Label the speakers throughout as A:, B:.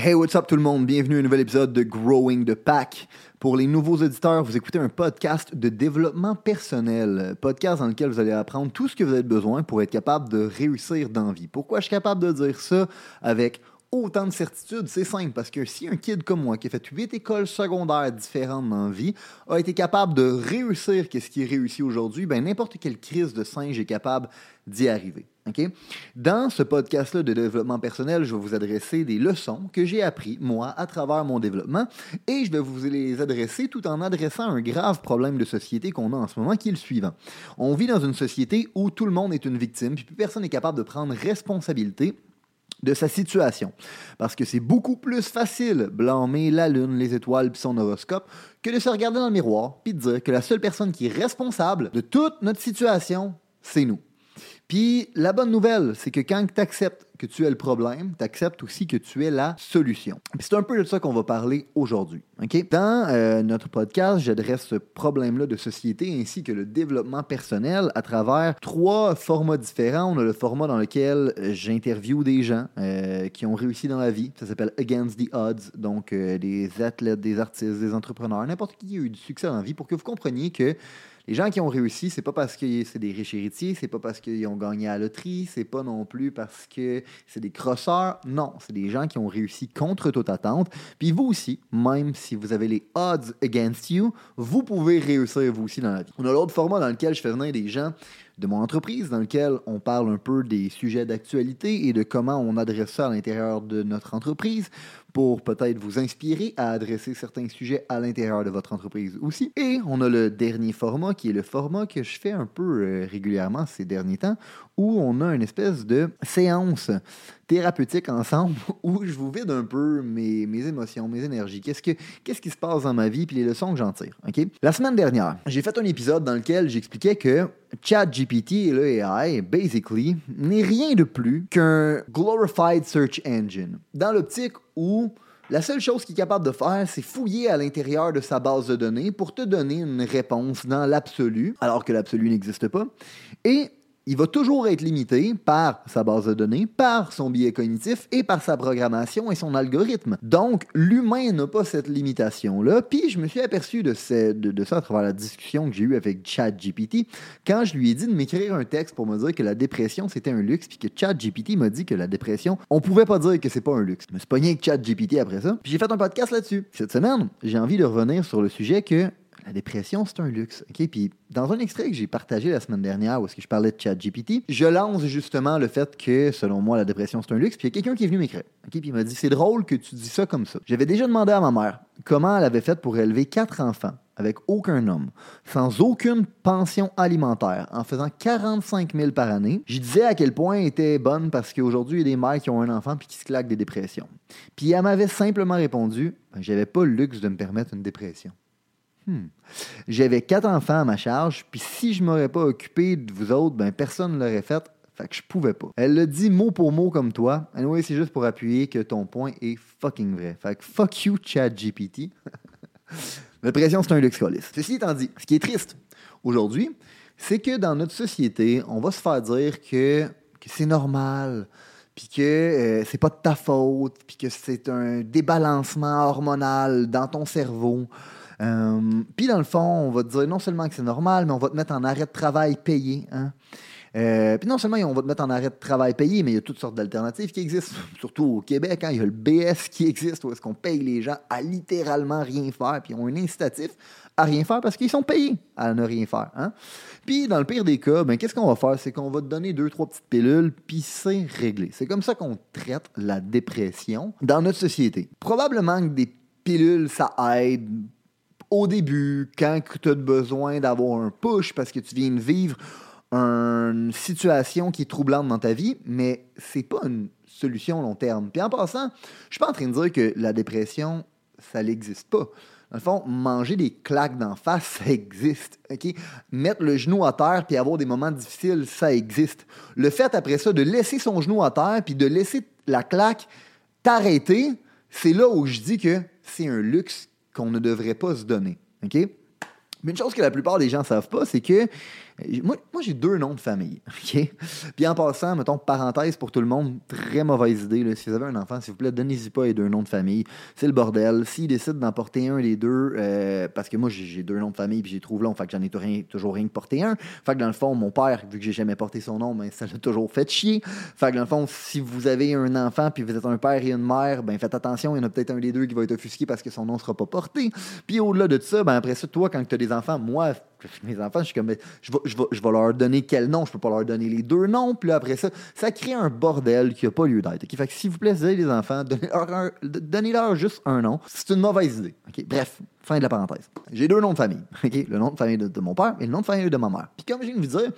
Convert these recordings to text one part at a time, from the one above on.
A: Hey, what's up tout le monde? Bienvenue à un nouvel épisode de Growing the Pack. Pour les nouveaux auditeurs, vous écoutez un podcast de développement personnel. Podcast dans lequel vous allez apprendre tout ce que vous avez besoin pour être capable de réussir dans vie. Pourquoi je suis capable de dire ça? Avec autant de certitude, c'est simple, parce que si un kid comme moi, qui a fait huit écoles secondaires différentes dans vie, a été capable de réussir qu'est-ce qui est réussi aujourd'hui, ben n'importe quelle crise de singe est capable d'y arriver. Dans ce podcast-là de développement personnel, je vais vous adresser des leçons que j'ai apprises, moi, à travers mon développement, et je vais vous les adresser tout en adressant un grave problème de société qu'on a en ce moment, qui est le suivant. On vit dans une société où tout le monde est une victime, puis plus personne n'est capable de prendre responsabilité de sa situation. Parce que c'est beaucoup plus facile blâmer la lune, les étoiles puis son horoscope que de se regarder dans le miroir puis de dire que la seule personne qui est responsable de toute notre situation, c'est nous. Puis la bonne nouvelle, c'est que quand tu acceptes que tu es le problème, tu acceptes aussi que tu es la solution. c'est un peu de ça qu'on va parler aujourd'hui. Dans euh, notre podcast, j'adresse ce problème-là de société ainsi que le développement personnel à travers trois formats différents. On a le format dans lequel j'interviewe des gens euh, qui ont réussi dans la vie. Ça s'appelle Against the Odds, donc euh, des athlètes, des artistes, des entrepreneurs, n'importe qui a eu du succès dans la vie pour que vous compreniez que les gens qui ont réussi, c'est pas parce que c'est des riches héritiers, c'est pas parce qu'ils ont gagné à la loterie, c'est pas non plus parce que c'est des crosseurs. Non, c'est des gens qui ont réussi contre toute attente. Puis vous aussi, même si vous avez les odds against you, vous pouvez réussir vous aussi dans la vie. On a l'autre format dans lequel je fais venir des gens de mon entreprise, dans lequel on parle un peu des sujets d'actualité et de comment on adresse ça à l'intérieur de notre entreprise pour peut-être vous inspirer à adresser certains sujets à l'intérieur de votre entreprise aussi. Et on a le dernier format qui est le format que je fais un peu euh, régulièrement ces derniers temps, où on a une espèce de séance thérapeutique ensemble où je vous vide un peu mes, mes émotions, mes énergies, qu'est-ce, que, qu'est-ce qui se passe dans ma vie, puis les leçons que j'en tire. ok? La semaine dernière, j'ai fait un épisode dans lequel j'expliquais que ChatGPT et le AI, basically, n'est rien de plus qu'un glorified search engine. Dans l'optique où la seule chose qu'il est capable de faire, c'est fouiller à l'intérieur de sa base de données pour te donner une réponse dans l'absolu, alors que l'absolu n'existe pas. Il va toujours être limité par sa base de données, par son biais cognitif et par sa programmation et son algorithme. Donc, l'humain n'a pas cette limitation-là. Puis, je me suis aperçu de, de, ça à travers la discussion que j'ai eue avec ChatGPT quand je lui ai dit de m'écrire un texte pour me dire que la dépression, c'était un luxe, puis que ChatGPT m'a dit que la dépression, on pouvait pas dire que c'est pas un luxe. Je me suis pogné avec ChatGPT après ça. Puis, j'ai fait un podcast là-dessus. Cette semaine, j'ai envie de revenir sur le sujet que la dépression, c'est un luxe. Puis dans un extrait que j'ai partagé la semaine dernière où je parlais de ChatGPT, je lance justement le fait que, selon moi, la dépression, c'est un luxe. Puis il y a quelqu'un qui est venu m'écrire. Puis il m'a dit C'est drôle que tu dis ça comme ça. J'avais déjà demandé à ma mère comment elle avait fait pour élever quatre enfants avec aucun homme, sans aucune pension alimentaire, en faisant 45 000 par année. Je disais à quel point elle était bonne parce qu'aujourd'hui, il y a des mères qui ont un enfant puis qui se claquent des dépressions. Puis elle m'avait simplement répondu ben, J'avais pas le luxe de me permettre une dépression. Hmm. J'avais quatre enfants à ma charge, puis si je m'aurais pas occupé de vous autres, ben personne ne l'aurait fait. Fait que je pouvais pas. Elle le dit mot pour mot comme toi. Anyway, c'est juste pour appuyer que ton point est fucking vrai. Fait que fuck you, chat GPT. La pression, c'est un luxe Ceci étant dit, ce qui est triste aujourd'hui, c'est que dans notre société, on va se faire dire que, que c'est normal, puis que euh, c'est pas de ta faute, puis que c'est un débalancement hormonal dans ton cerveau. Euh, puis dans le fond, on va te dire non seulement que c'est normal, mais on va te mettre en arrêt de travail payé. Hein? Euh, puis non seulement on va te mettre en arrêt de travail payé, mais il y a toutes sortes d'alternatives qui existent, surtout au Québec. Hein, il y a le BS qui existe, où est-ce qu'on paye les gens à littéralement rien faire, puis ils ont un incitatif à rien faire parce qu'ils sont payés à ne rien faire. Hein? Puis dans le pire des cas, ben, qu'est-ce qu'on va faire? C'est qu'on va te donner deux, trois petites pilules, puis c'est réglé. C'est comme ça qu'on traite la dépression dans notre société. Probablement que des pilules, ça aide au début, quand tu as besoin d'avoir un push parce que tu viens de vivre une situation qui est troublante dans ta vie, mais c'est pas une solution long terme. Puis en passant, je suis pas en train de dire que la dépression, ça n'existe pas. Dans le fond, manger des claques d'en face, ça existe. Mettre le genou à terre puis avoir des moments difficiles, ça existe. Le fait après ça de laisser son genou à terre puis de laisser la claque t'arrêter, c'est là où je dis que c'est un luxe qu'on ne devrait pas se donner. Mais une chose que la plupart des gens ne savent pas, c'est que moi, j'ai deux noms de famille. Puis en passant, mettons, parenthèse pour tout le monde, très mauvaise idée. Si vous avez un enfant, s'il vous plaît, donnez-y pas les deux noms de famille. C'est le bordel. S'il décide d'en porter un des deux, euh, parce que moi, j'ai deux noms de famille, puis j'ai trouvé long, fait que j'en ai toujours rien que porté un. Fait que dans le fond, mon père, vu que j'ai jamais porté son nom, ben, ça l'a toujours fait chier. Fait que dans le fond, si vous avez un enfant, puis vous êtes un père et une mère, ben faites attention, il y en a peut-être un des deux qui va être offusqué parce que son nom sera pas porté. Puis au-delà de ça, ben après ça, toi, quand tu as des enfants, moi, mes enfants, je suis comme, je vais, je, vais, je vais, leur donner quel nom, je peux pas leur donner les deux noms, puis là, après ça, ça crée un bordel qui n'a pas lieu d'être. Fait que s'il vous plaît, les enfants, donnez-leur, juste un nom. C'est une mauvaise idée. Bref, fin de la parenthèse. J'ai deux noms de famille. Le nom de famille de, de, mon père et le nom de famille de ma mère. Puis comme je viens de vous dire,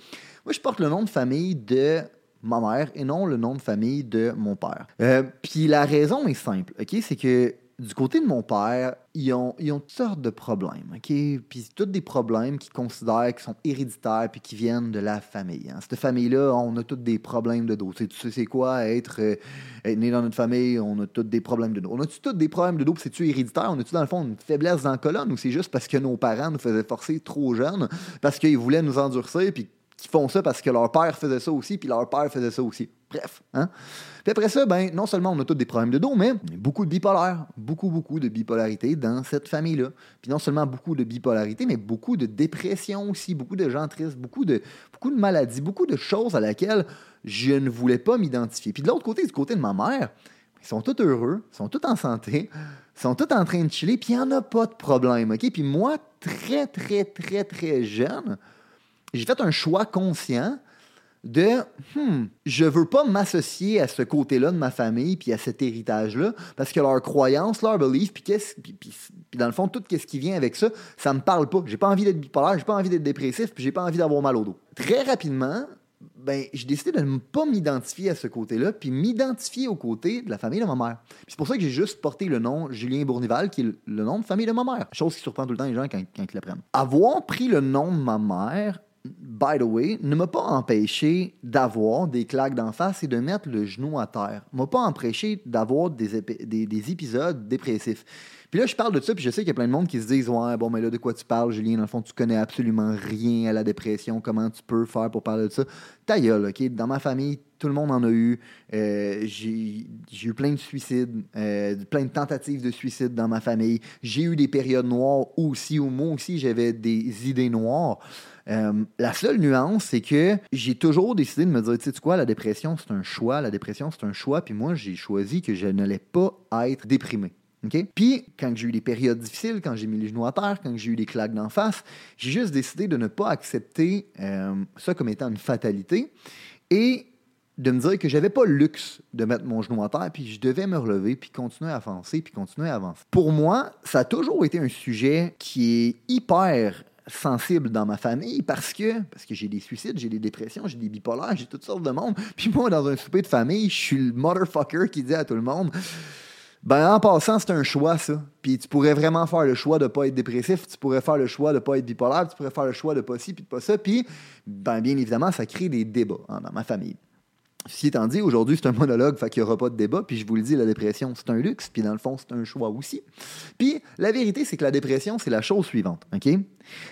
A: moi, je porte le nom de famille de ma mère et non le nom de famille de mon père. Euh, puis la raison est simple, OK? C'est que du côté de mon père, ils ont, ils ont toutes sortes de problèmes, OK? Puis tous des problèmes qu'ils considèrent qui sont héréditaires puis qui viennent de la famille. Hein. Cette famille-là, on a tous des problèmes de dos. Tu sais, c'est quoi être, euh, né dans notre famille? On a tous des problèmes de dos. On a tous des problèmes de dos? C'est-tu héréditaire? On a-tu dans le fond une faiblesse dans la colonne ou c'est juste parce que nos parents nous faisaient forcer trop jeunes, parce qu'ils voulaient nous endurcir puis qui font ça parce que leur père faisait ça aussi, puis leur père faisait ça aussi. Bref. Hein? Puis après ça, ben, non seulement on a tous des problèmes de dos, mais beaucoup de bipolaire. Beaucoup, beaucoup de bipolarité dans cette famille-là. Puis non seulement beaucoup de bipolarité, mais beaucoup de dépression aussi, beaucoup de gens tristes, beaucoup de, beaucoup de maladies, beaucoup de choses à laquelle je ne voulais pas m'identifier. Puis de l'autre côté, du côté de ma mère, ils sont tous heureux, ils sont tous en santé, ils sont tous en train de chiller, puis il n'y en a pas de problème. Puis moi, très, très, très, très jeune, j'ai fait un choix conscient de hmm, je veux pas m'associer à ce côté-là de ma famille puis à cet héritage-là parce que leur croyance, leur belief, puis, puis, puis, dans le fond tout ce qui vient avec ça, ça me parle pas. J'ai pas envie d'être bipolaire, j'ai pas envie d'être dépressif, puis j'ai pas envie d'avoir mal au dos. Très rapidement, ben, j'ai décidé de ne pas m'identifier à ce côté-là, puis m'identifier au côté de la famille de ma mère. C'est pour ça que j'ai juste porté le nom Julien Bournival, qui est le nom de famille de ma mère. Chose qui surprend tout le temps les gens quand, quand ils l'apprennent. Avoir pris le nom de ma mère by the way, ne m'a pas empêché d'avoir des claques d'en face et de mettre le genou à terre. M'a pas empêché d'avoir des, épisodes dépressifs. Puis là, je parle de ça, puis je sais qu'il y a plein de monde qui se disent Ouais, bon, mais là, de quoi tu parles, Julien? Dans le fond, tu connais absolument rien à la dépression. Comment tu peux faire pour parler de ça? Ta gueule, OK? Dans ma famille, tout le monde en a eu. Euh, j'ai eu plein de suicides, euh, plein de tentatives de suicide dans ma famille. J'ai eu des périodes noires aussi, où moi aussi, j'avais des idées noires. Euh, la seule nuance, c'est que j'ai toujours décidé de me dire, tu sais quoi, la dépression, c'est un choix, la dépression, c'est un choix, puis moi, j'ai choisi que je n'allais pas être déprimé. Puis, quand j'ai eu des périodes difficiles, quand j'ai mis les genoux à terre, quand j'ai eu des claques d'en face, j'ai juste décidé de ne pas accepter euh, ça comme étant une fatalité et de me dire que j'avais pas le luxe de mettre mon genou à terre, puis je devais me relever, puis continuer à avancer, puis continuer à avancer. Pour moi, ça a toujours été un sujet qui est hyper sensible dans ma famille parce que parce que j'ai des suicides, j'ai des dépressions, j'ai des bipolaires, j'ai toutes sortes de monde. Puis moi, dans un souper de famille, je suis le motherfucker qui dit à tout le monde ben, en passant, c'est un choix, ça. Puis tu pourrais vraiment faire le choix de ne pas être dépressif, tu pourrais faire le choix de pas être bipolaire, tu pourrais faire le choix de pas ci, puis de pas ça. Puis, ben, bien évidemment, ça crée des débats hein, dans ma famille. Ceci étant dit, aujourd'hui, c'est un monologue, fait qu'il n'y aura pas de débat. Puis je vous le dis, la dépression, c'est un luxe. Puis dans le fond, c'est un choix aussi. Puis la vérité, c'est que la dépression, c'est la chose suivante. OK?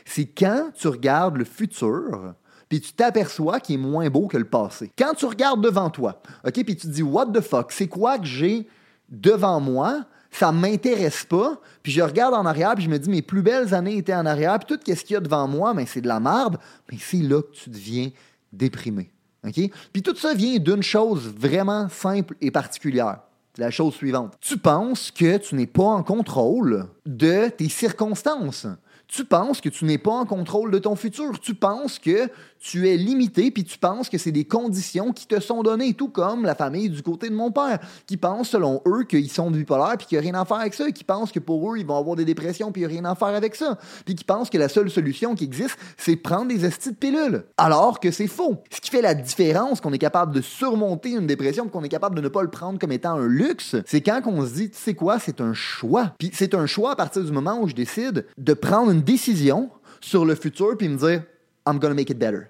A: C'est quand tu regardes le futur, puis tu t'aperçois qu'il est moins beau que le passé. Quand tu regardes devant toi, OK? Puis tu te dis, what the fuck? C'est quoi que j'ai devant moi, ça m'intéresse pas, puis je regarde en arrière, puis je me dis, mes plus belles années étaient en arrière, puis tout ce qu'il y a devant moi, mais c'est de la merde, mais c'est là que tu deviens déprimé. OK? Puis tout ça vient d'une chose vraiment simple et particulière. La chose suivante. Tu penses que tu n'es pas en contrôle de tes circonstances. Tu penses que tu n'es pas en contrôle de ton futur. Tu penses que tu es limité puis tu penses que c'est des conditions qui te sont données, tout comme la famille du côté de mon père, qui pense selon eux qu'ils sont bipolaires puis qu'il n'y a rien à faire avec ça, qui pensent que pour eux, ils vont avoir des dépressions puis il n'y a rien à faire avec ça, puis qui pensent que la seule solution qui existe, c'est prendre des estis de pilules, alors que c'est faux. Ce qui fait la différence qu'on est capable de surmonter une dépression, qu'on est capable de ne pas le prendre comme étant un luxe, c'est quand on se dit, tu sais quoi, c'est un choix. Puis c'est un choix à partir du moment où je décide de prendre une décision sur le futur puis me dire, I'm gonna make it better.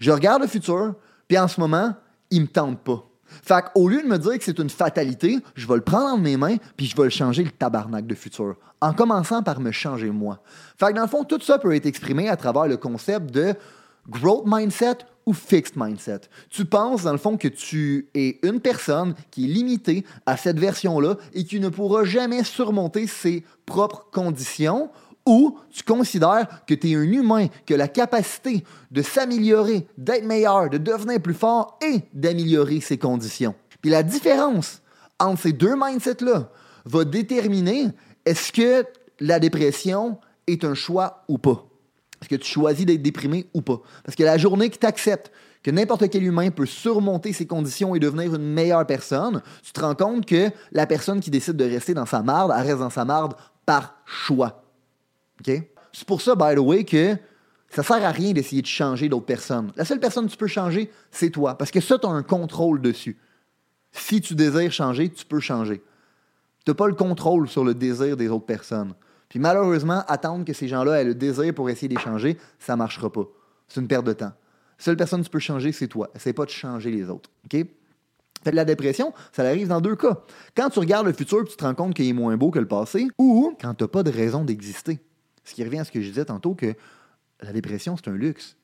A: Je regarde le futur, puis en ce moment, il me tente pas. Fait qu'au lieu de me dire que c'est une fatalité, je vais le prendre dans mes mains, puis je vais le changer le tabarnak de futur. En commençant par me changer moi. Fait que dans le fond, tout ça peut être exprimé à travers le concept de growth mindset ou fixed mindset. Tu penses, dans le fond, que tu es une personne qui est limitée à cette version-là et qui ne pourra jamais surmonter ses propres conditions ou tu considères que tu es un humain qui a la capacité de s'améliorer, d'être meilleur, de devenir plus fort et d'améliorer ses conditions. Puis la différence entre ces deux mindsets-là va déterminer est-ce que la dépression est un choix ou pas. Est-ce que tu choisis d'être déprimé ou pas? Parce que la journée que tu acceptes que n'importe quel humain peut surmonter ses conditions et devenir une meilleure personne, tu te rends compte que la personne qui décide de rester dans sa marde, elle reste dans sa marde par choix. C'est pour ça, by the way, que ça sert à rien d'essayer de changer d'autres personnes. La seule personne que tu peux changer, c'est toi. Parce que ça, tu as un contrôle dessus. Si tu désires changer, tu peux changer. Tu n'as pas le contrôle sur le désir des autres personnes. Puis malheureusement, attendre que ces gens-là aient le désir pour essayer de les changer, ça ne marchera pas. C'est une perte de temps. La seule personne que tu peux changer, c'est toi. Essaye pas de changer les autres. OK? Fait la dépression, ça arrive dans deux cas. Quand tu regardes le futur tu te rends compte qu'il est moins beau que le passé, ou quand tu n'as pas de raison d'exister. Ce qui revient à ce que je disais tantôt, que la dépression, c'est un luxe.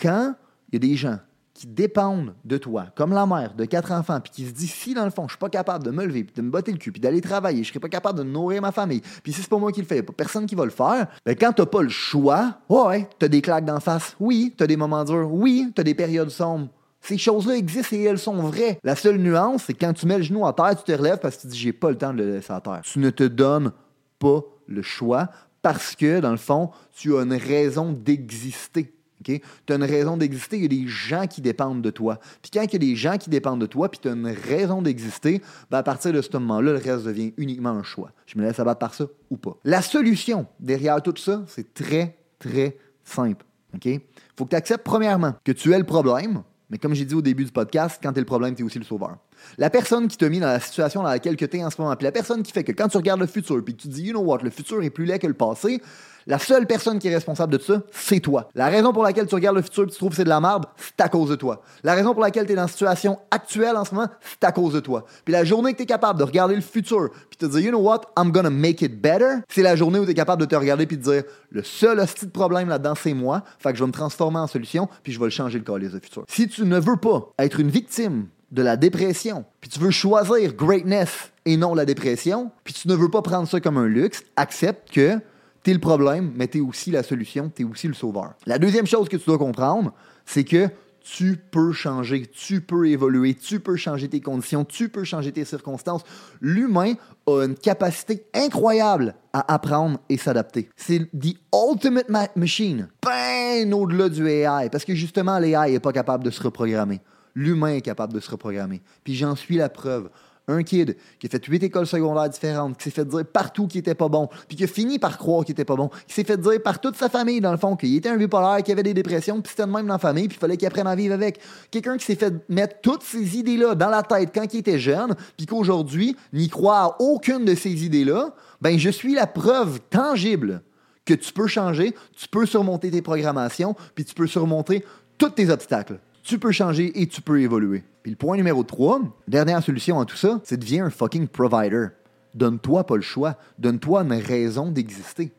A: Quand il y a des gens qui dépendent de toi, comme la mère de quatre enfants, puis qui se dit si dans le fond je suis pas capable de me lever, puis de me botter le cul, puis d'aller travailler, je serai pas capable de nourrir ma famille, puis si c'est pas moi qui le fais, pas personne qui va le faire, ben quand t'as pas le choix, ouais, t'as des claques d'en face, oui, t'as des moments durs, oui, t'as des périodes sombres. Ces choses-là existent et elles sont vraies. La seule nuance, c'est quand tu mets le genou à terre, tu te relèves parce que tu dis j'ai pas le temps de le laisser à terre. Tu ne te donnes pas le choix parce que, dans le fond, tu as une raison d'exister. Tu as une raison d'exister, il y a des gens qui dépendent de toi. Puis quand il y a des gens qui dépendent de toi, puis tu as une raison d'exister, ben à partir de ce moment-là, le reste devient uniquement un choix. Je me laisse abattre par ça ou pas. La solution derrière tout ça, c'est très, très simple. Il faut que tu acceptes, premièrement, que tu es le problème, mais comme j'ai dit au début du podcast, quand tu es le problème, tu es aussi le sauveur. La personne qui t'a mis dans la situation dans laquelle tu es en ce moment, puis la personne qui fait que quand tu regardes le futur, puis que tu dis, you know what, le futur est plus laid que le passé, la seule personne qui est responsable de ça, c'est toi. La raison pour laquelle tu regardes le futur et tu trouves que c'est de la merde, c'est à cause de toi. La raison pour laquelle tu es dans la situation actuelle en ce moment, c'est à cause de toi. Puis la journée que tu es capable de regarder le futur puis te dire, you know what, I'm gonna make it better, c'est la journée où tu es capable de te regarder puis de dire, le seul hostie de problème là-dedans, c'est moi. Fait que je vais me transformer en solution puis je vais le changer le calice de futur. Si tu ne veux pas être une victime de la dépression, puis tu veux choisir greatness et non la dépression, puis tu ne veux pas prendre ça comme un luxe, accepte que tu es le problème, mais tu es aussi la solution, tu es aussi le sauveur. La deuxième chose que tu dois comprendre, c'est que tu peux changer, tu peux évoluer, tu peux changer tes conditions, tu peux changer tes circonstances. L'humain a une capacité incroyable à apprendre et s'adapter. C'est the ultimate machine, bien au-delà du AI, parce que justement, l'AI n'est pas capable de se reprogrammer l'humain est capable de se reprogrammer. Puis j'en suis la preuve. Un kid qui a fait huit écoles secondaires différentes, qui s'est fait dire partout qu'il était pas bon, puis qui a fini par croire qu'il était pas bon, qui s'est fait dire par toute sa famille, dans le fond, qu'il était un bipolaire, qu'il avait des dépressions, puis c'était de même dans la famille, puis il fallait qu'il apprenne à vivre avec. Quelqu'un qui s'est fait mettre toutes ces idées-là dans la tête quand il était jeune, puis qu'aujourd'hui, n'y croit à aucune de ces idées-là, ben je suis la preuve tangible que tu peux changer, tu peux surmonter tes programmations, puis tu peux surmonter tous tes obstacles tu peux changer et tu peux évoluer. Puis le point numéro 3, dernière solution à tout ça, c'est deviens un fucking provider. Donne-toi pas le choix. Donne-toi une raison d'exister.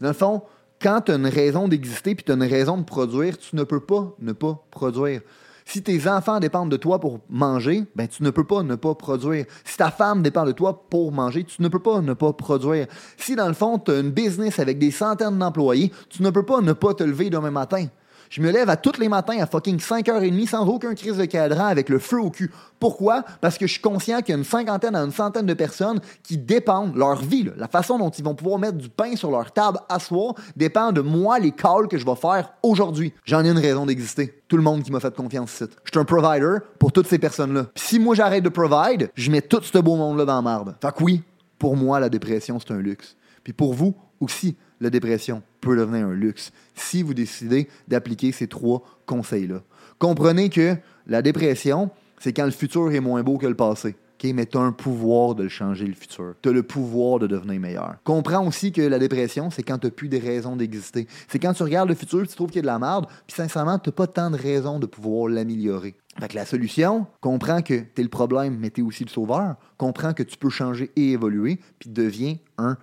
A: Dans le fond, quand tu as une raison d'exister puis tu as une raison de produire, tu ne peux pas ne pas produire. Si tes enfants dépendent de toi pour manger, ben tu ne peux pas ne pas produire. Si ta femme dépend de toi pour manger, tu ne peux pas ne pas produire. Si dans le fond, tu as une business avec des centaines d'employés, tu ne peux pas ne pas te lever demain matin. Je me lève à tous les matins à fucking 5h30 sans aucun crise de cadran avec le feu au cul. Pourquoi? Parce que je suis conscient qu'il y a une cinquantaine à une centaine de personnes qui dépendent, leur vie, la façon dont ils vont pouvoir mettre du pain sur leur table à soir, dépend de moi, les calls que je vais faire aujourd'hui. J'en ai une raison d'exister. Tout le monde qui m'a fait confiance ici. Je suis un provider pour toutes ces personnes-là. Si moi j'arrête de provide, je mets tout ce beau monde-là dans la marde. Fait que oui, pour moi, la dépression, c'est un luxe. Puis pour vous aussi, la dépression peut devenir un luxe si vous décidez d'appliquer ces trois conseils-là. Comprenez que la dépression, c'est quand le futur est moins beau que le passé. mais tu as un pouvoir de changer, le futur. Tu as le pouvoir de devenir meilleur. Comprends aussi que la dépression, c'est quand tu n'as plus de raisons d'exister. C'est quand tu regardes le futur, tu trouves qu'il y a de la merde, puis sincèrement, tu n'as pas tant de raisons de pouvoir l'améliorer. Fait la solution, comprends que tu es le problème, mais tu es aussi le sauveur. Comprends que tu peux changer et évoluer, puis deviens un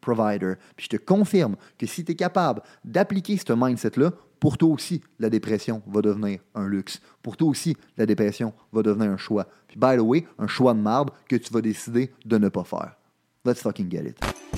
A: provider. Puis je te confirme que si tu es capable d'appliquer ce mindset-là, pour toi aussi, la dépression va devenir un luxe. Pour toi aussi, la dépression va devenir un choix. Puis, by the way, un choix de marbre que tu vas décider de ne pas faire. Let's fucking get it.